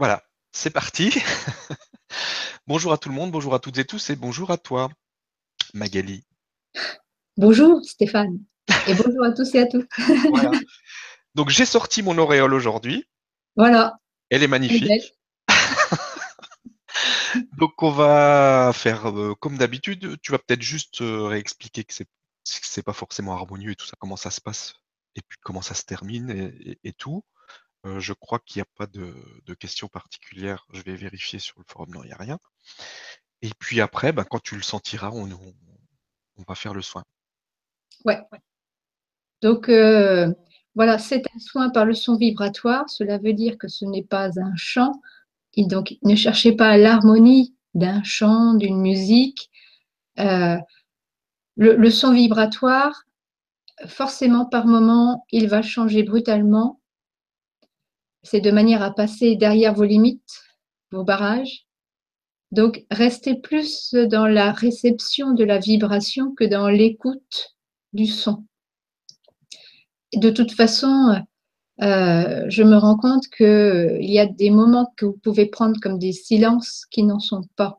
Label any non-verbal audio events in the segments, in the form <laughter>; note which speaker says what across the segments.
Speaker 1: Voilà, c'est parti. <laughs> bonjour à tout le monde, bonjour à toutes et tous et bonjour à toi, Magali.
Speaker 2: Bonjour Stéphane et bonjour à tous et à toutes. <laughs>
Speaker 1: Voilà. Donc j'ai sorti mon auréole aujourd'hui.
Speaker 2: Voilà.
Speaker 1: Elle est magnifique. <laughs> Donc on va faire euh, comme d'habitude. Tu vas peut-être juste euh, réexpliquer que c'est c'est pas forcément harmonieux et tout ça, comment ça se passe et puis comment ça se termine et tout. Je crois qu'il n'y a pas de, questions particulières. Je vais vérifier sur le forum. Non, il n'y a rien. Et puis après, ben, quand tu le sentiras, on, va faire le soin.
Speaker 2: Ouais. Donc, voilà, c'est un soin par le son vibratoire. Cela veut dire que ce n'est pas un chant. Et donc, ne cherchez pas l'harmonie d'un chant, d'une musique. Euh, le, son vibratoire, forcément, par moment, il va changer brutalement c'est de manière à passer derrière vos limites, vos barrages. Donc, restez plus dans la réception de la vibration que dans l'écoute du son. De toute façon, euh, je me rends compte qu'il y a des moments que vous pouvez prendre comme des silences qui n'en sont pas,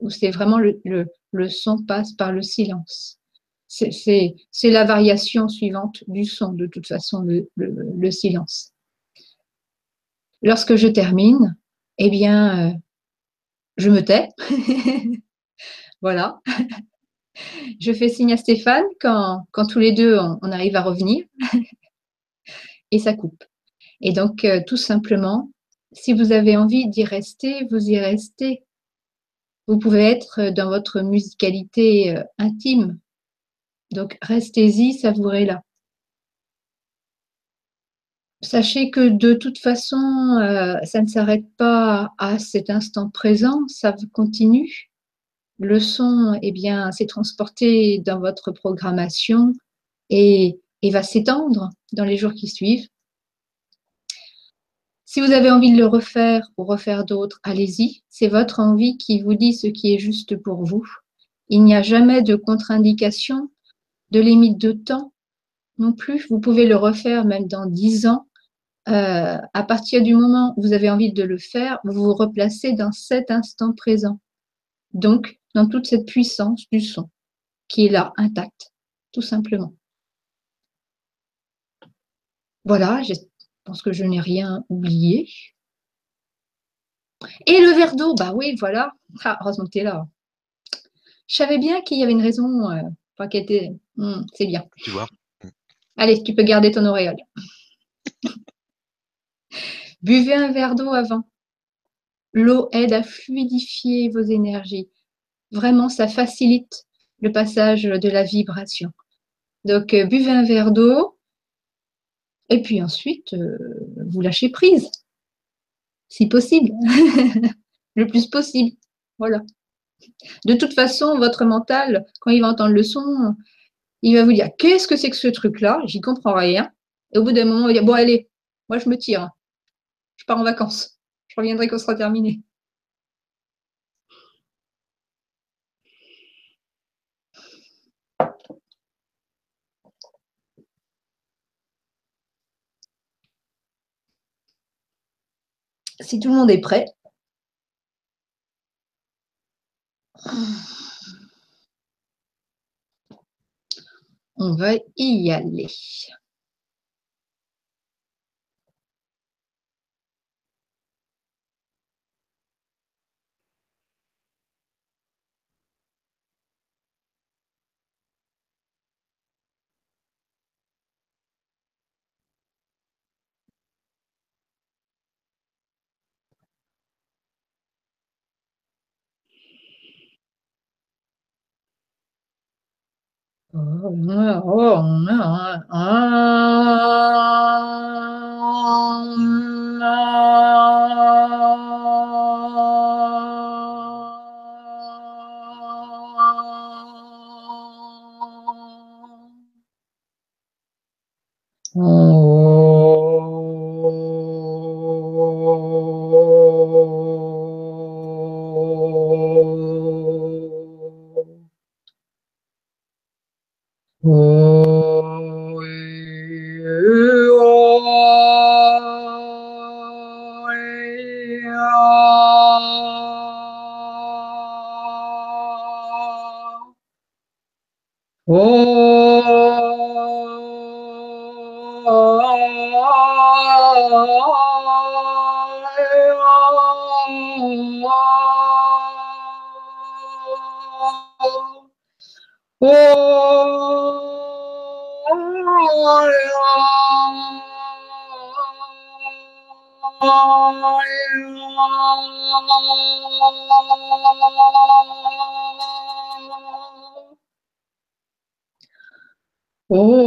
Speaker 2: où c'est vraiment le, son passe par le silence. C'est la variation suivante du son, de toute façon, le silence. Lorsque je termine, eh bien, euh, je me tais. <laughs> voilà. <laughs> je fais signe à Stéphane quand, tous les deux, on, arrive à revenir. <laughs> et ça coupe. Et donc, euh, tout simplement, si vous avez envie d'y rester, vous y restez. Vous pouvez être dans votre musicalité euh, intime. Donc, restez-y, savourez-la sachez que de toute façon, euh, ça ne s'arrête pas à cet instant présent, ça continue. Le son, eh bien, s'est transporté dans votre programmation et, et va s'étendre dans les jours qui suivent. Si vous avez envie de le refaire ou refaire d'autres, allez-y. C'est votre envie qui vous dit ce qui est juste pour vous. Il n'y a jamais de contre-indication, de limite de temps non plus. Vous pouvez le refaire même dans dix ans euh, à partir du moment où vous avez envie de le faire, vous vous replacez dans cet instant présent. Donc, dans toute cette puissance du son qui est là, intacte, tout simplement. Voilà, je pense que je n'ai rien oublié. Et le verre d'eau, bah oui, voilà. Ah, heureusement que tu es là. Je savais bien qu'il y avait une raison, euh, pas était. Hmm, c'est bien.
Speaker 1: Tu vois.
Speaker 2: Allez, tu peux garder ton auréole. Buvez un verre d'eau avant. L'eau aide à fluidifier vos énergies. Vraiment, ça facilite le passage de la vibration. Donc, euh, buvez un verre d'eau et puis ensuite, euh, vous lâchez prise, si possible, <laughs> le plus possible. Voilà. De toute façon, votre mental, quand il va entendre le son, il va vous dire Qu'est-ce que c'est que ce truc-là? J'y comprends rien. Et au bout d'un moment, il va dire Bon, allez, moi je me tire je pars en vacances. Je reviendrai quand ce sera terminé. Si tout le monde est prêt, on va y aller.
Speaker 3: Oh, Om oh, Oh, Oh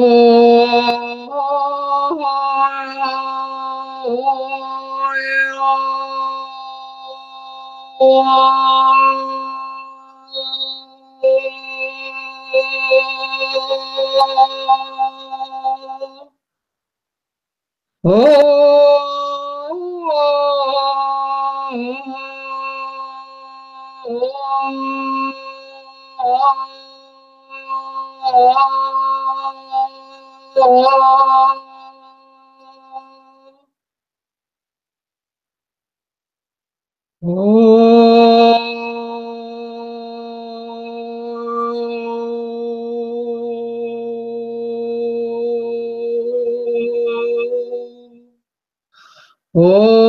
Speaker 3: Oh.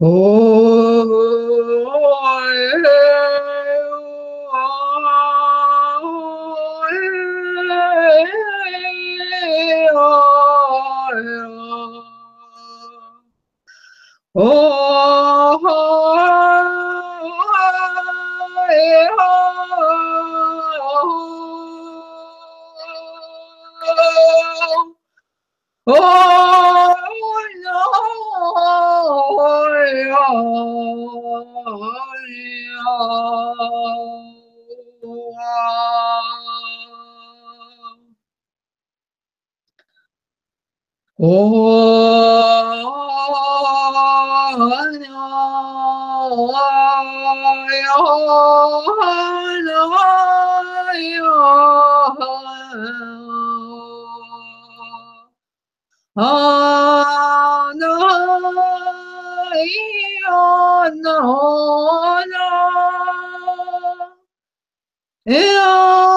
Speaker 3: Oh. Oh Oh, no, oh, no, no. Oh,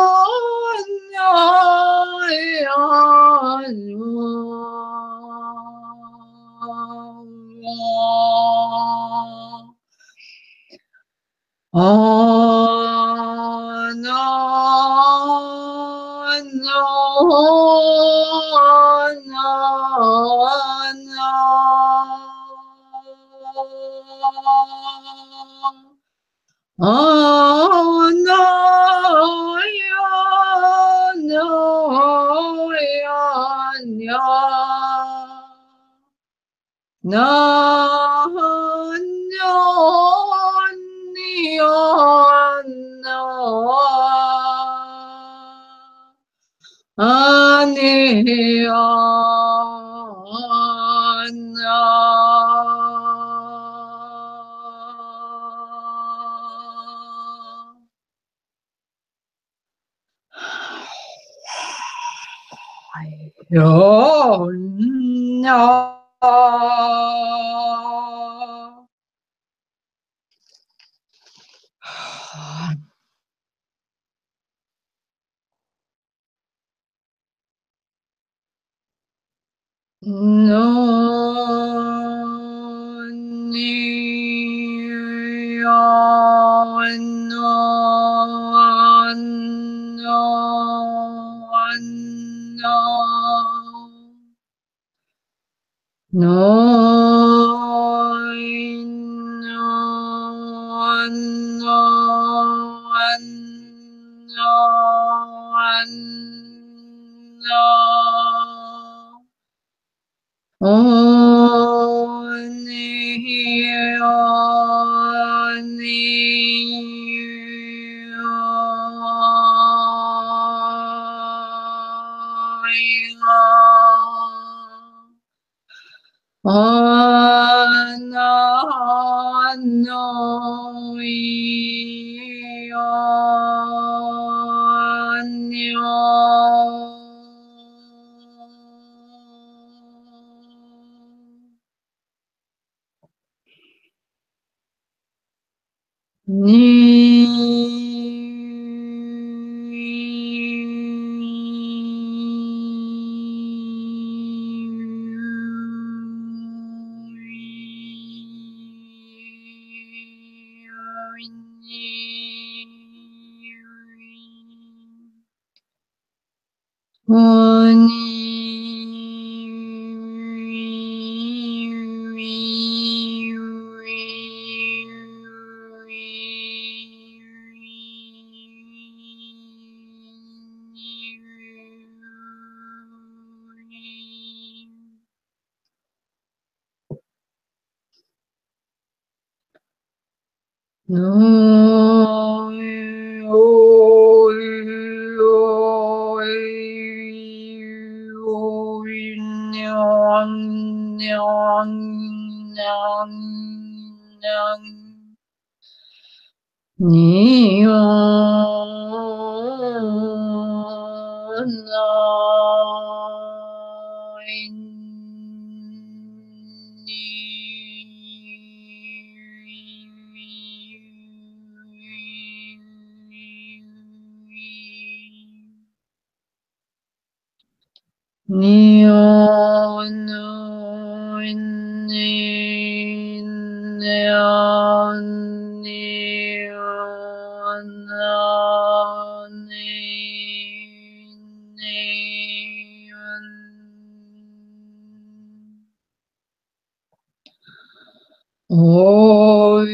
Speaker 3: Oh,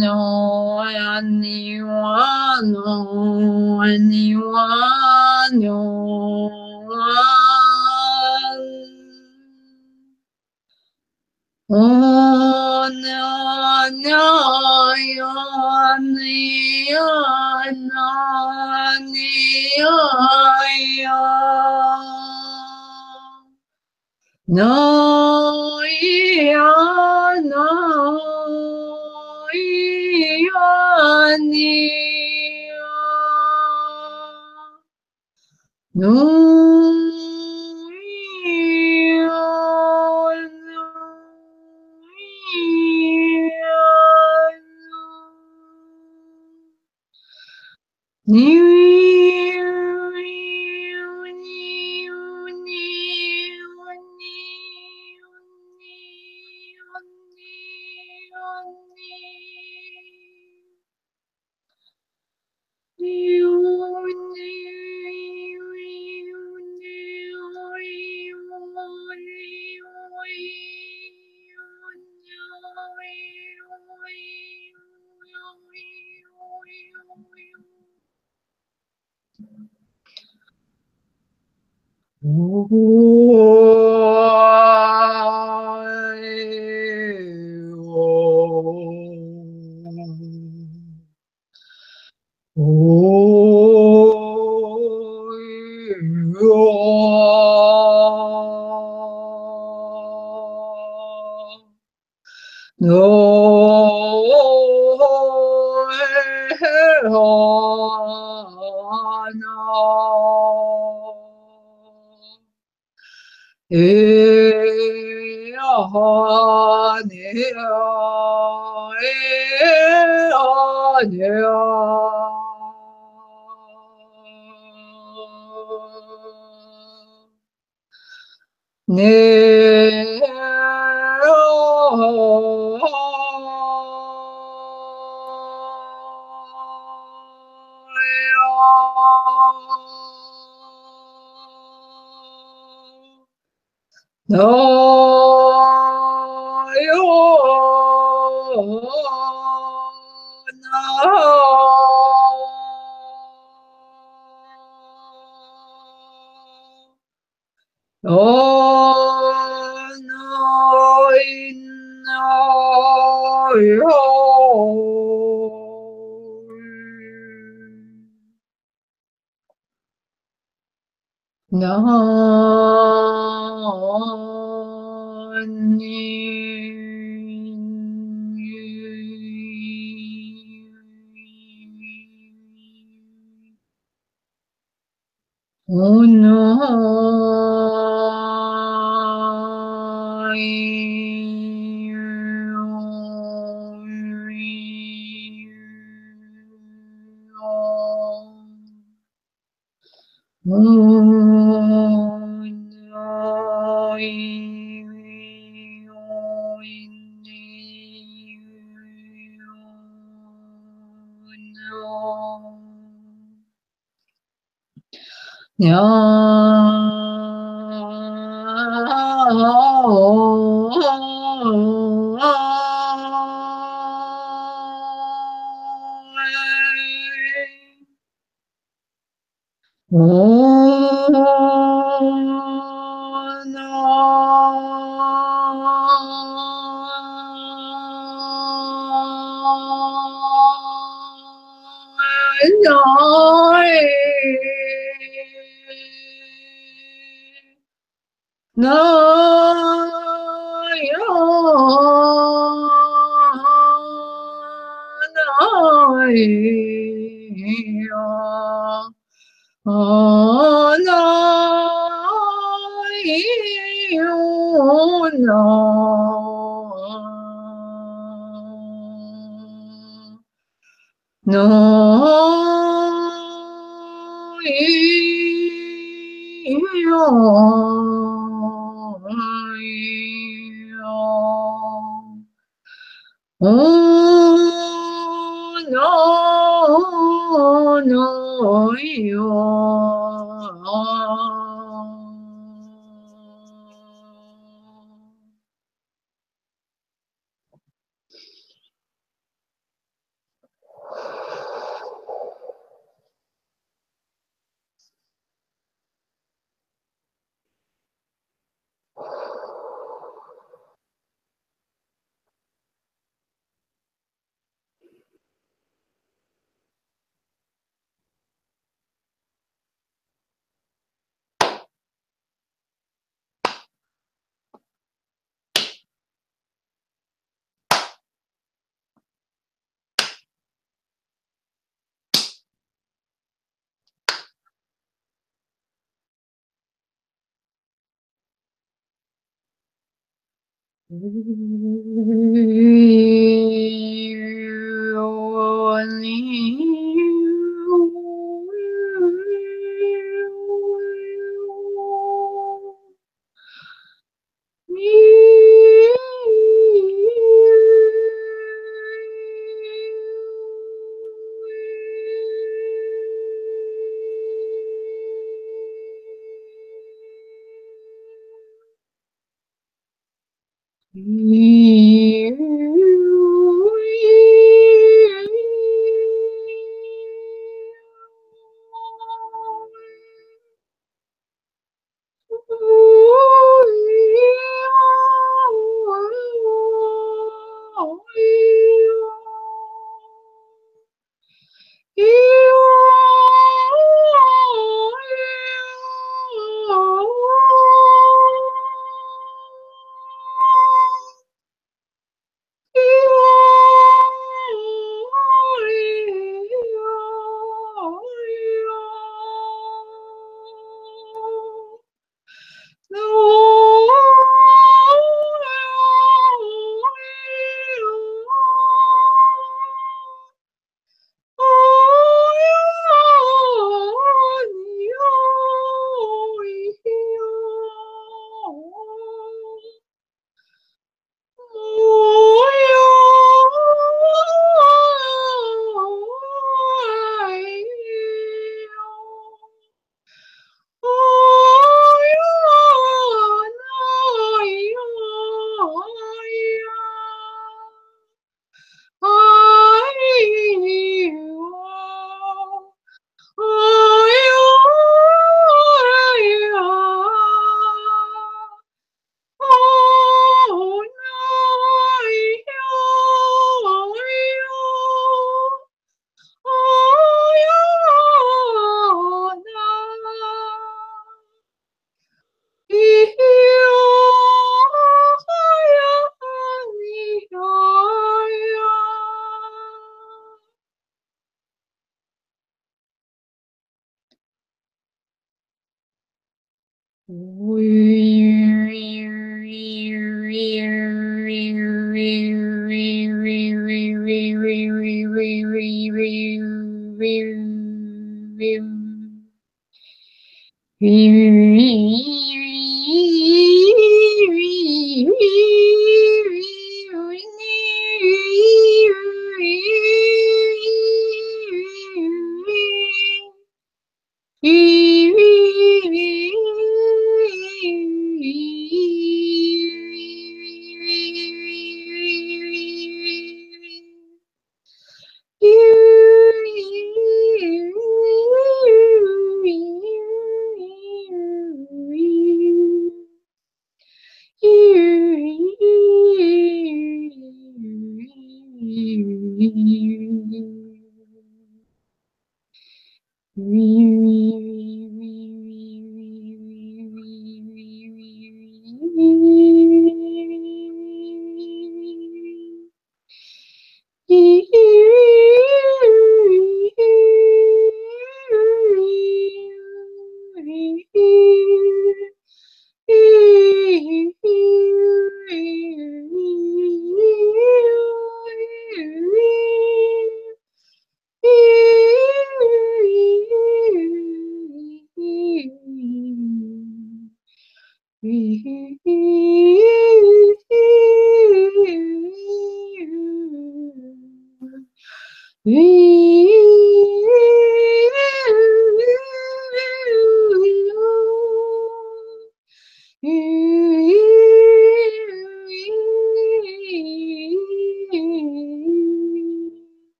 Speaker 3: no, anyone, no, anyone. No, yeah, no, yeah, no. Mm-hmm. No, Yeah. Mm-hmm. <laughs> Mm.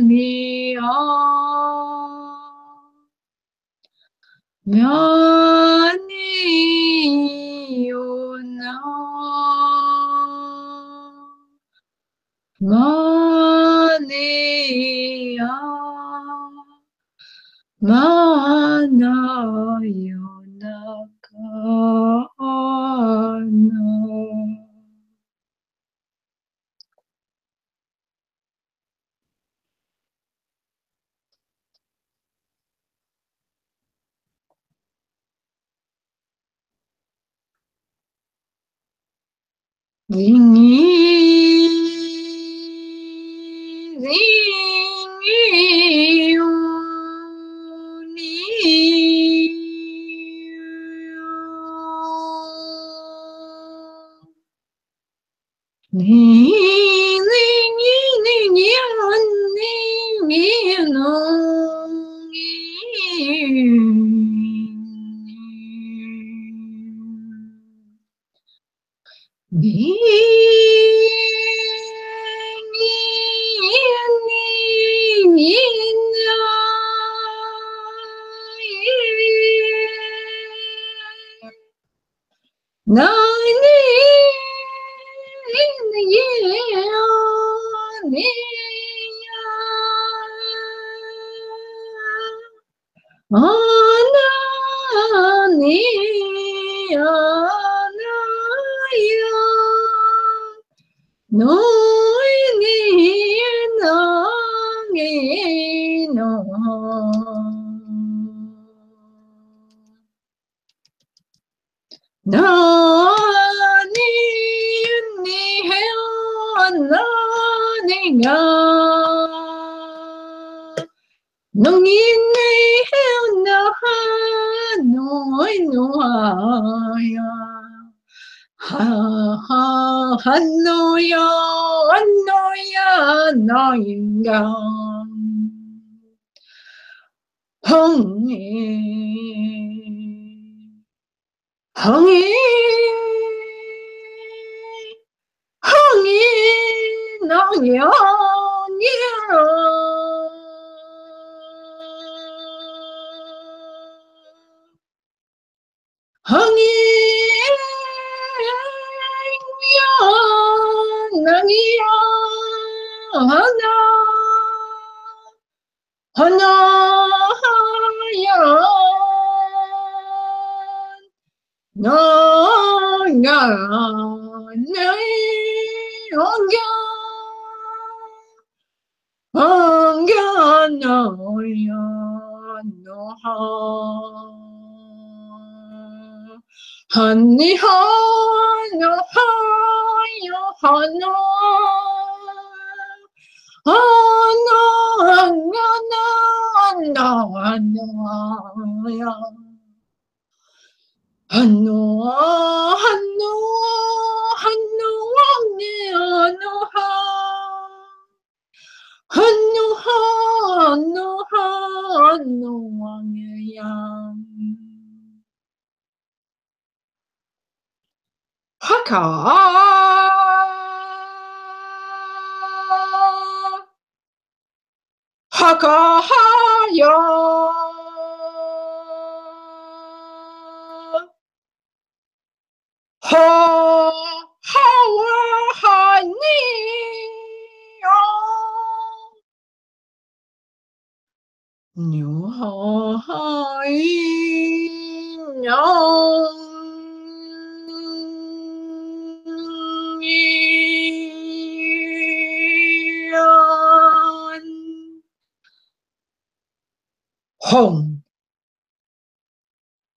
Speaker 3: meow 你 No, oh non, oh non, 好好啊喊你哦牛好好咿哟咿呀哄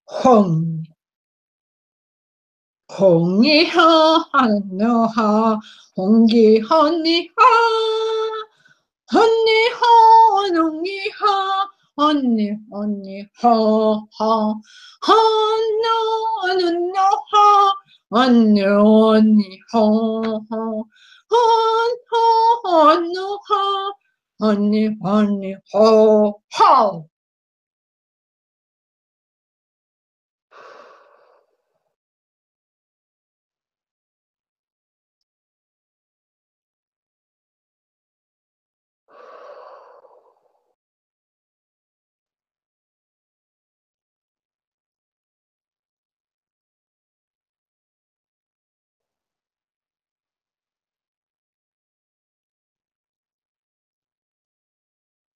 Speaker 3: 哄 홍이하 한노하 홍기헌니하 헌니하 농이하 언니 언니 하하 한노 눈노하 언니 언니 하하 헌하 언노하 언니 언니 하하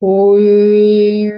Speaker 3: Oui.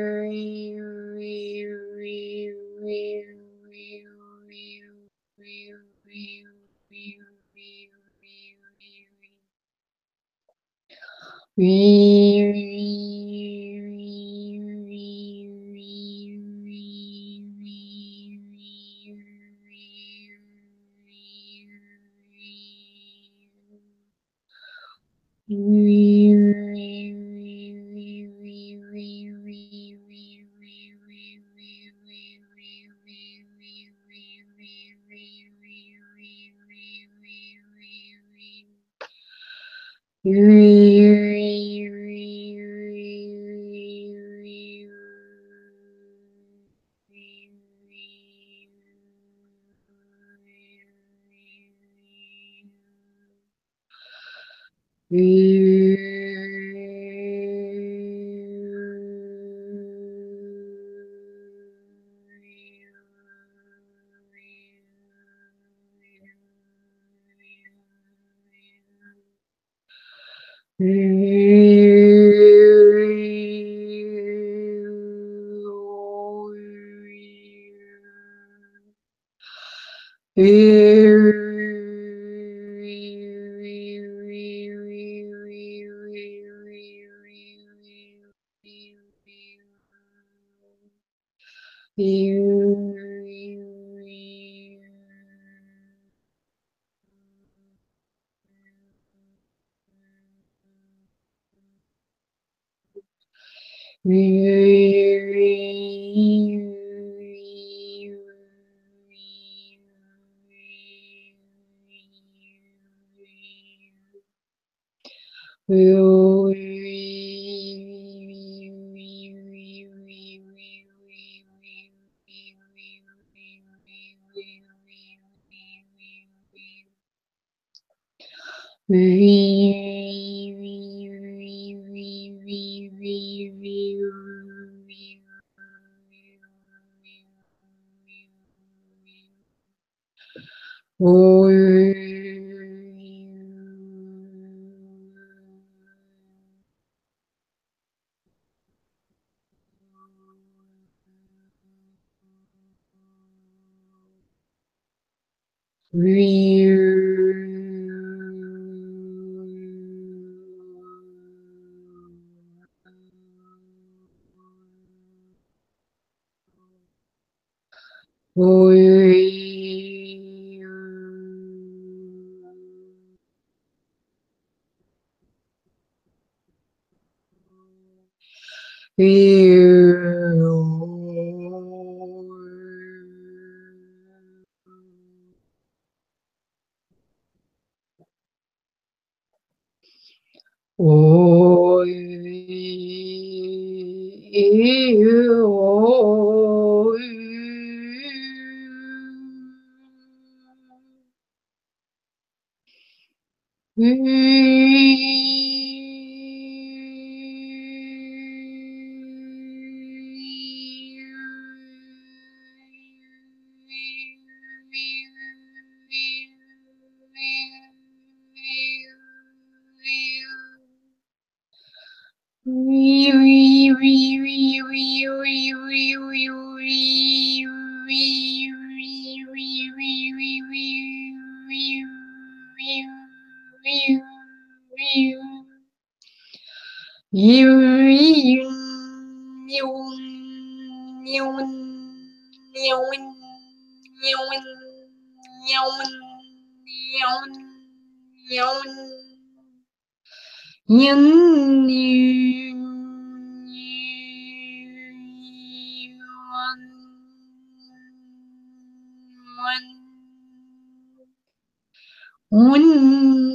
Speaker 3: Yeah. Weird. 오이 위 哦，Un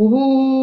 Speaker 3: Ooh.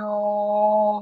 Speaker 3: Oh.